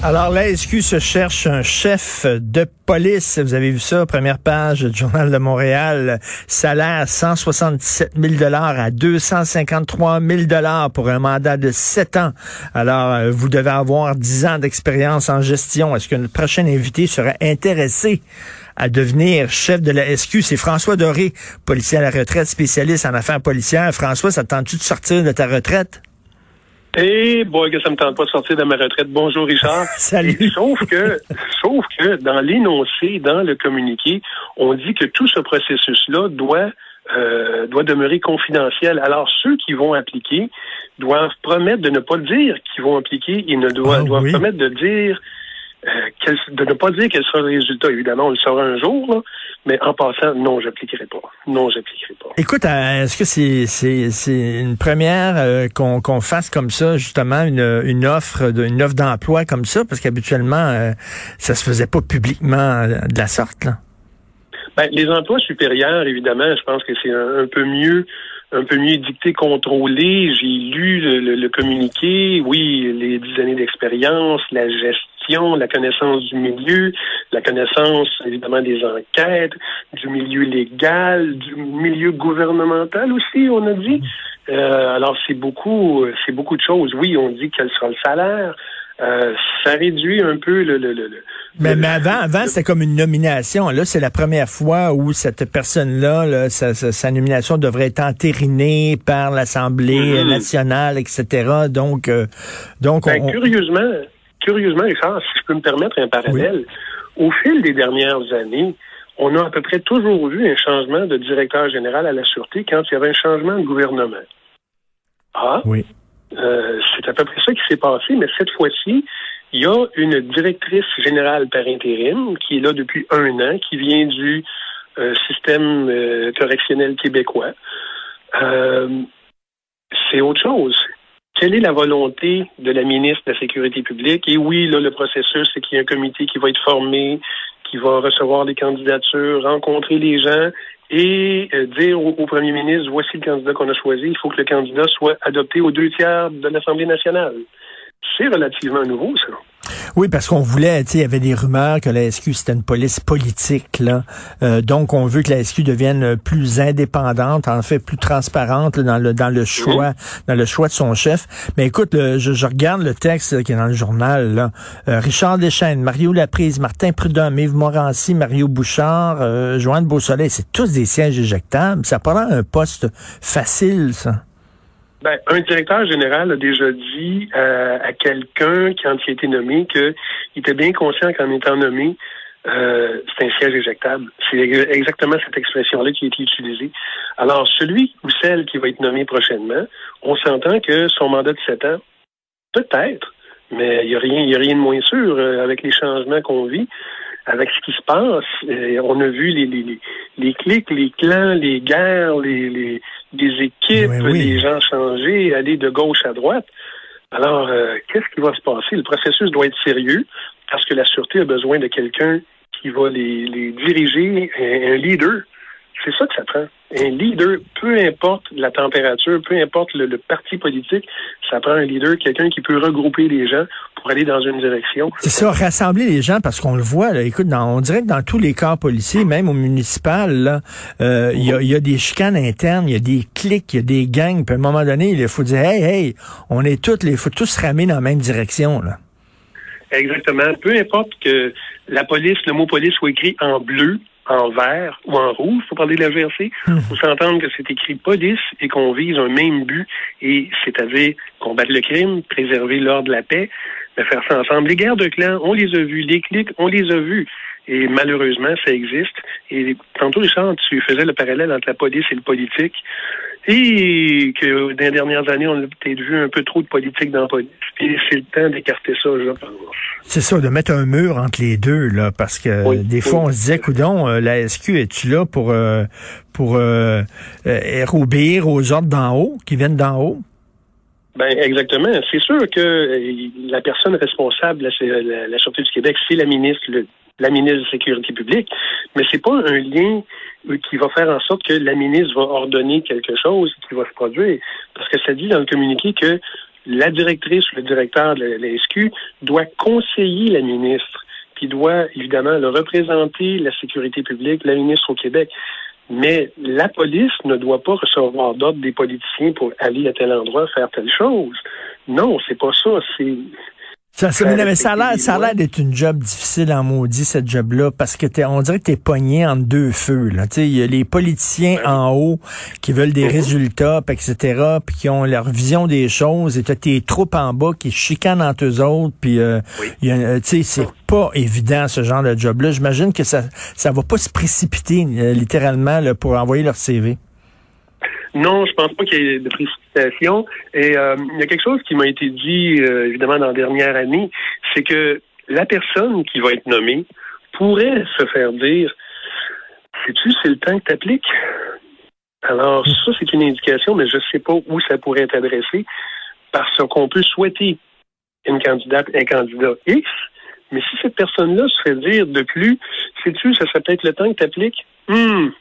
Alors, la SQ se cherche un chef de police. Vous avez vu ça, première page du Journal de Montréal. Salaire 177 000 à 253 000 pour un mandat de 7 ans. Alors, euh, vous devez avoir 10 ans d'expérience en gestion. Est-ce que notre prochain invité serait intéressé à devenir chef de la SQ? C'est François Doré, policier à la retraite, spécialiste en affaires policières. François, ça tente-tu de sortir de ta retraite? Eh, boy, que ça me tente pas de sortir de ma retraite. Bonjour, Richard. Salut. sauf que, sauf que dans l'énoncé, dans le communiqué, on dit que tout ce processus-là doit euh, doit demeurer confidentiel. Alors, ceux qui vont appliquer doivent promettre de ne pas dire qu'ils vont appliquer. Ils ne doivent, ah doivent promettre de dire euh, de ne pas dire quel sera le résultat. Évidemment, on le saura un jour, mais en passant, non, j'appliquerai pas. Non, j'appliquerai pas. Écoute, euh, est-ce que c'est c'est une première euh, qu'on qu'on fasse comme ça, justement, une, une offre de, une offre d'emploi comme ça, parce qu'habituellement, ça se faisait pas publiquement de la sorte, là? Ben, les emplois supérieurs, évidemment, je pense que c'est un, peu mieux un peu mieux dicté, contrôlé. J'ai lu le, le, communiqué, oui, les dix années d'expérience, la gestion la connaissance du milieu, la connaissance évidemment des enquêtes, du milieu légal, du milieu gouvernemental aussi, on a dit. Euh, alors c'est beaucoup, c'est beaucoup de choses. Oui, on dit quel sera le salaire. Euh, ça réduit un peu le. le, le, mais, mais avant, avant c'était comme une nomination. Là, c'est la première fois où cette personne-là, sa, sa, nomination devrait être entérinée par l'Assemblée mm-hmm. nationale, etc. Donc, euh, donc ben, curieusement, curieusement, Richard, si je peux me permettre un parallèle, au fil des dernières années, on a à peu près toujours vu un changement de directeur général à la Sûreté quand il y avait un changement de gouvernement. Ah, oui. Euh, c'est à peu près ça qui s'est passé, mais cette fois-ci, il y a une directrice générale par intérim qui est là depuis un an, qui vient du euh, système euh, correctionnel québécois. c'est autre chose quelle est la volonté de la ministre de la Sécurité publique? Et oui, là, le processus, c'est qu'il y a un comité qui va être formé, qui va recevoir les candidatures, rencontrer les gens et euh, dire au, premier ministre, voici le candidat qu'on a choisi, il faut que le candidat soit adopté aux deux tiers de l'Assemblée nationale. C'est relativement nouveau, ça. Oui, parce qu'on voulait, tu sais, il y avait des rumeurs que la SQ c'était une police politique, là. Euh, donc, on veut que la SQ devienne plus indépendante, en fait, plus transparente dans le dans le choix, dans le choix de son chef. Mais écoute, je, regarde le texte qui est dans le journal. Là. Euh, Richard Deschênes, Mario Laprise, Martin Prudhomme, Yves Morancy, Mario Bouchard, euh, Joanne Beausoleil, c'est tous des sièges éjectables. Ça paraît un poste facile, ça. Ben, un directeur général a déjà dit euh, à quelqu'un quand il a été nommé qu'il était bien conscient qu'en étant nommé, euh, c'est un siège éjectable. C'est exactement cette expression-là qui a été utilisée. Alors, celui ou celle qui va être nommé prochainement, on s'entend que son mandat de sept ans, peut-être, mais il n'y a rien, y a rien de moins sûr euh, avec les changements qu'on vit avec ce qui se passe. on a vu les, les, les, clics, les clans, les guerres, les, les, équipes, les gens changer, aller de gauche à droite. Alors, euh, qu'est-ce qui va se passer? Le processus doit être sérieux parce que la Sûreté a besoin de quelqu'un qui va les, les diriger, un leader c'est ça que ça prend. Un leader, peu importe la température, peu importe le, parti politique, ça prend un leader, quelqu'un qui peut regrouper les gens pour aller dans une direction. C'est ça, rassembler les gens parce qu'on le voit, là, écoute, dans, on dirait que dans tous les corps policiers, même au municipal, euh, il y, a, des chicanes internes, il y a des clics, il y a des gangs, puis à un moment donné, il faut dire, hey, hey, on est tous, il faut tous ramer dans la même direction. Là. Exactement. Peu importe que la police, le mot police soit écrit en bleu, en vert ou en rouge, pour parler de la GRC, hmm. faut s'entendre que c'est écrit police et qu'on vise un même but, et c'est-à-dire combattre le crime, préserver l'ordre de la paix, de faire ça ensemble. Les guerres de clans, on les a vues. Les clics, on les a vues. Et malheureusement, ça existe. Et tantôt, Richard, tu faisais le parallèle entre la police et le politique. Et que dans les dernières années, on a peut-être vu un peu trop de politique dans la police. Et c'est le temps d'écarter ça, je pense. C'est ça, de mettre un mur entre les deux, là, parce que des fois, on se disait, coudon, euh, la SQ, es-tu là pour, euh, pour euh, obéir aux ordres d'en haut, qui viennent d'en haut? Ben exactement. C'est sûr que la personne responsable de la, la, Sûreté du Québec, c'est la ministre, le la ministre de la Sécurité publique, mais c'est pas un lien qui va faire en sorte que la ministre va ordonner quelque chose qui va se produire. Parce que ça dit dans le communiqué que la directrice ou le directeur de la SQ doit conseiller la ministre, qui doit évidemment le représenter la sécurité publique, la ministre au Québec. Mais la police ne doit pas recevoir d'ordre des politiciens pour aller à tel endroit faire telle chose. Non, c'est pas ça. Ça, ça, mais ça a l'air d'être une job difficile en maudit, cette job-là, parce que t'es, on dirait que t'es pogné entre deux feux. Il y a les politiciens en haut qui veulent des mm-hmm. résultats, etc., puis qui ont leur vision des choses, et t'as tes troupes en bas qui chicanent entre eux autres, puis euh, euh c'est pas évident ce genre de job-là. J'imagine que ça ça va pas se précipiter euh, littéralement là, pour envoyer leur CV. Non, je pense pas qu'il y ait de précipitation. Et euh, il y a quelque chose qui m'a été dit, euh, évidemment, dans la dernière année, c'est que la personne qui va être nommée pourrait se faire dire Sais-tu, c'est le temps que tu appliques? Alors, ça, c'est une indication, mais je ne sais pas où ça pourrait être adressé, parce qu'on peut souhaiter une candidate, un candidat X, mais si cette personne-là se fait dire de plus, sais-tu, ça serait peut-être le temps que tu appliques? Hum,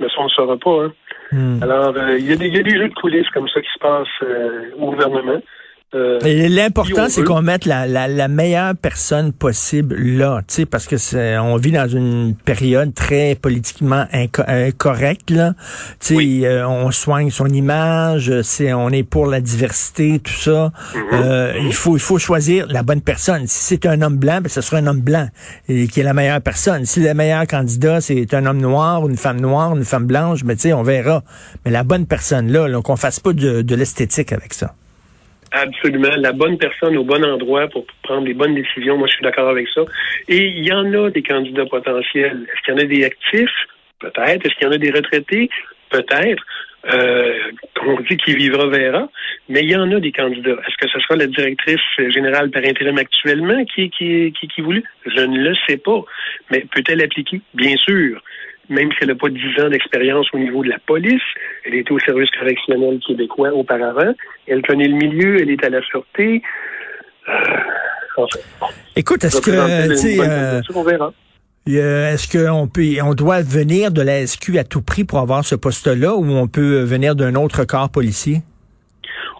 mais ça, on ne saura pas. Hein. Hmm. Alors, euh, il y, y, a des jeux de coulisses comme ça qui se passent euh, au gouvernement. Euh, l'important, c'est qu'on mette la, la, la, meilleure personne possible là, tu sais, parce que c'est, on vit dans une période très politiquement incorrecte là. Tu sais, euh, on soigne son image, c'est, on est pour la diversité, tout ça. Mhm. euh, il faut, il faut choisir la bonne personne. Si c'est un homme blanc, ben ce sera un homme blanc et, qui est la meilleure personne. Si le meilleur candidat c'est un homme noir, une femme noire, une femme blanche, mais ben, tu sais, on verra. Mais la bonne personne là, là qu'on fasse pas de, de l'esthétique avec ça. Absolument. La bonne personne au bon endroit pour prendre les bonnes décisions. Moi, je suis d'accord avec ça. Et il y en a des candidats potentiels. Est-ce qu'il y en a des actifs? Peut-être. Est-ce qu'il y en a des retraités? Peut-être. Euh, on dit qu'il vivra verra, mais il y en a des candidats. Est-ce que ce sera la directrice générale par intérim actuellement qui, qui, qui, qui voulu? Je ne le sais pas. Mais peut-elle appliquer? Bien sûr même si elle n'a pas dix ans d'expérience au niveau de la police, elle était au service correctionnel québécois auparavant, elle connaît le milieu, elle est à la sûreté. Euh, Écoute, est-ce que, euh, est-ce qu'on peut, on doit venir de la SQ à tout prix pour avoir ce poste-là, ou on peut venir d'un autre corps policier?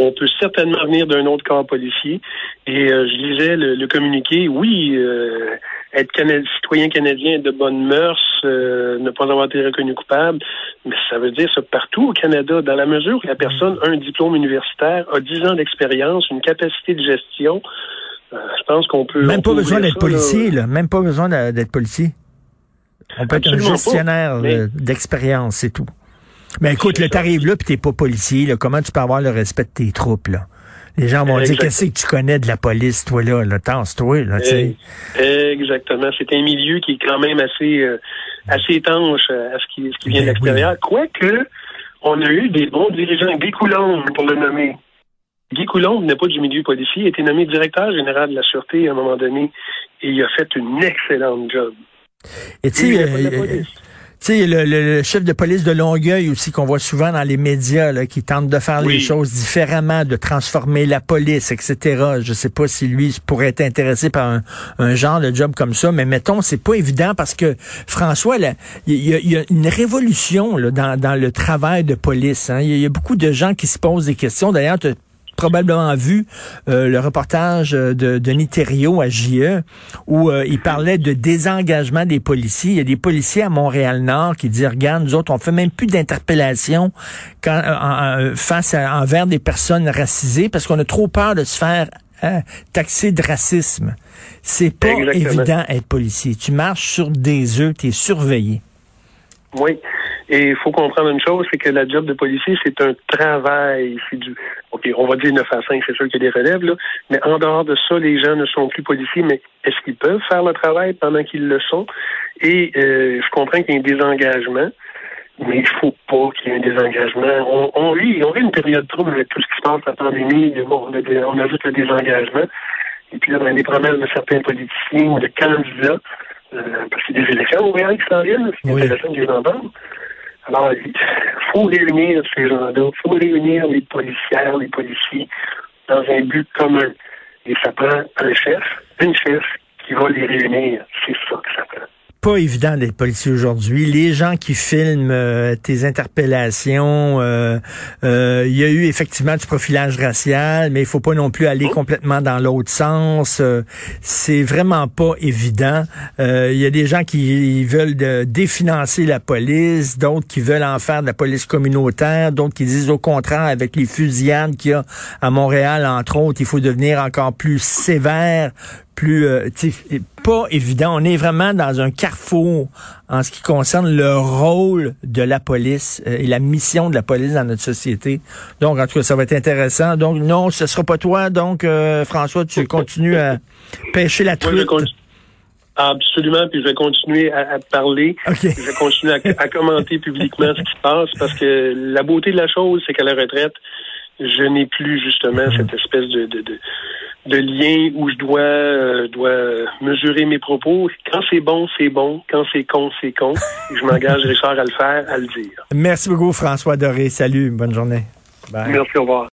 On peut certainement venir d'un autre corps policier. Et euh, je lisais le, communiqué. Oui, euh, être citoyen canadien de bonne mœurs, euh, ne pas avoir été reconnu coupable, mais ça veut dire ça partout au Canada, dans la mesure où la personne a un diplôme universitaire, a 10 ans d'expérience, une capacité de gestion. je pense qu'on peut. Même pas besoin d'être policier, là. Même pas besoin d'être policier. On peut être un gestionnaire d'expérience, c'est tout. Mais écoute, le t'arrives là, puis t'es pas policier, là, comment tu peux avoir le respect de tes troupes, là? Les gens vont dire, qu'est-ce que tu connais de la police, toi, là? là Tasse-toi, là, tu sais. Exactement. C'est un milieu qui est quand même assez, euh, assez étanche euh, à ce qui, ce qui vient de ben l'extérieur. Quoique, on a eu des bons dirigeants. Guy Coulombe, pour le nommer. Guy Coulombe n'est pas du milieu policier. Il a été nommé directeur général de la Sûreté à un moment donné. Et il a fait une excellente job. Et tu sais, sais, le, chef de police de Longueuil aussi, qu'on voit souvent dans les médias, là, qui tente de faire les choses différemment, de transformer la police, etc. Je sais pas si lui pourrait être intéressé par un, genre de job comme ça, mais mettons, c'est pas évident parce que François, il y, a une révolution là, dans, dans le travail de police. Hein. Il y, a beaucoup de gens qui se posent des questions. D'ailleurs, probablement vu euh, le reportage de Denis Thériault à JE où euh, il parlait de désengagement des policiers. Il y a des policiers à Montréal-Nord qui disent, regarde, nous autres, on fait même plus d'interpellation quand euh, face à, envers des personnes racisées parce qu'on a trop peur de se faire hein, taxer de racisme. C'est pas évident être policier. Tu marches sur des œufs, tu es surveillé. Oui. Et il faut comprendre une chose, c'est que la job de policier, c'est un travail. C'est du, OK, on va dire 9 à 5, c'est sûr qu'il y a des relèves, là. Mais en dehors de ça, les gens ne sont plus policiers, mais est-ce qu'ils peuvent faire le travail pendant qu'ils le sont? Et euh, je comprends qu'il y ait un désengagement, mais il faut pas qu'il y ait un désengagement. On, on, vit, on vit une période trouble avec tout ce qui se passe, la pandémie, bon, on, a, on ajoute le désengagement. Et puis là, ben, les promesses de certains politiciens ou de candidats, euh, parce qu'il y a des élections au Montréal qui s'en viennent, c'est intéressant de les entendre. Alors, il faut réunir ces gens-là, il faut réunir les policières, les policiers dans un but commun. Et ça prend un chef, une chef qui va les réunir. C'est ça que ça fait pas évident d'être policier aujourd'hui. Les gens qui filment euh, tes interpellations, euh, euh, il y a eu effectivement du profilage racial, mais il faut pas non plus aller complètement dans l'autre sens. c'est vraiment pas évident. Il y a des gens qui veulent définancer la police, d'autres qui veulent en faire de la police communautaire, d'autres qui disent au contraire, avec les fusillades qu'il y a à Montréal, entre autres, il faut devenir encore plus sévère, plus euh, pas évident. On est vraiment dans un carrefour en ce qui concerne le rôle de la police euh, et la mission de la police dans notre société. Donc, en tout cas, ça va être intéressant. Donc, non, ce sera pas toi. Donc, euh, François, tu continues à pêcher la truite. Absolument, puis je vais continuer à, parler. Je vais continuer à, commenter publiquement ce qui se passe parce que la beauté de la chose, c'est qu'à la retraite, je n'ai plus justement cette espèce de, de, de de lien où je dois, euh, dois mesurer mes propos. Quand c'est bon, c'est bon. Quand c'est con, c'est con. je m'engage, Richard, à le faire, à le dire. Merci beaucoup, François Doré. Salut, bonne journée. Merci, au revoir.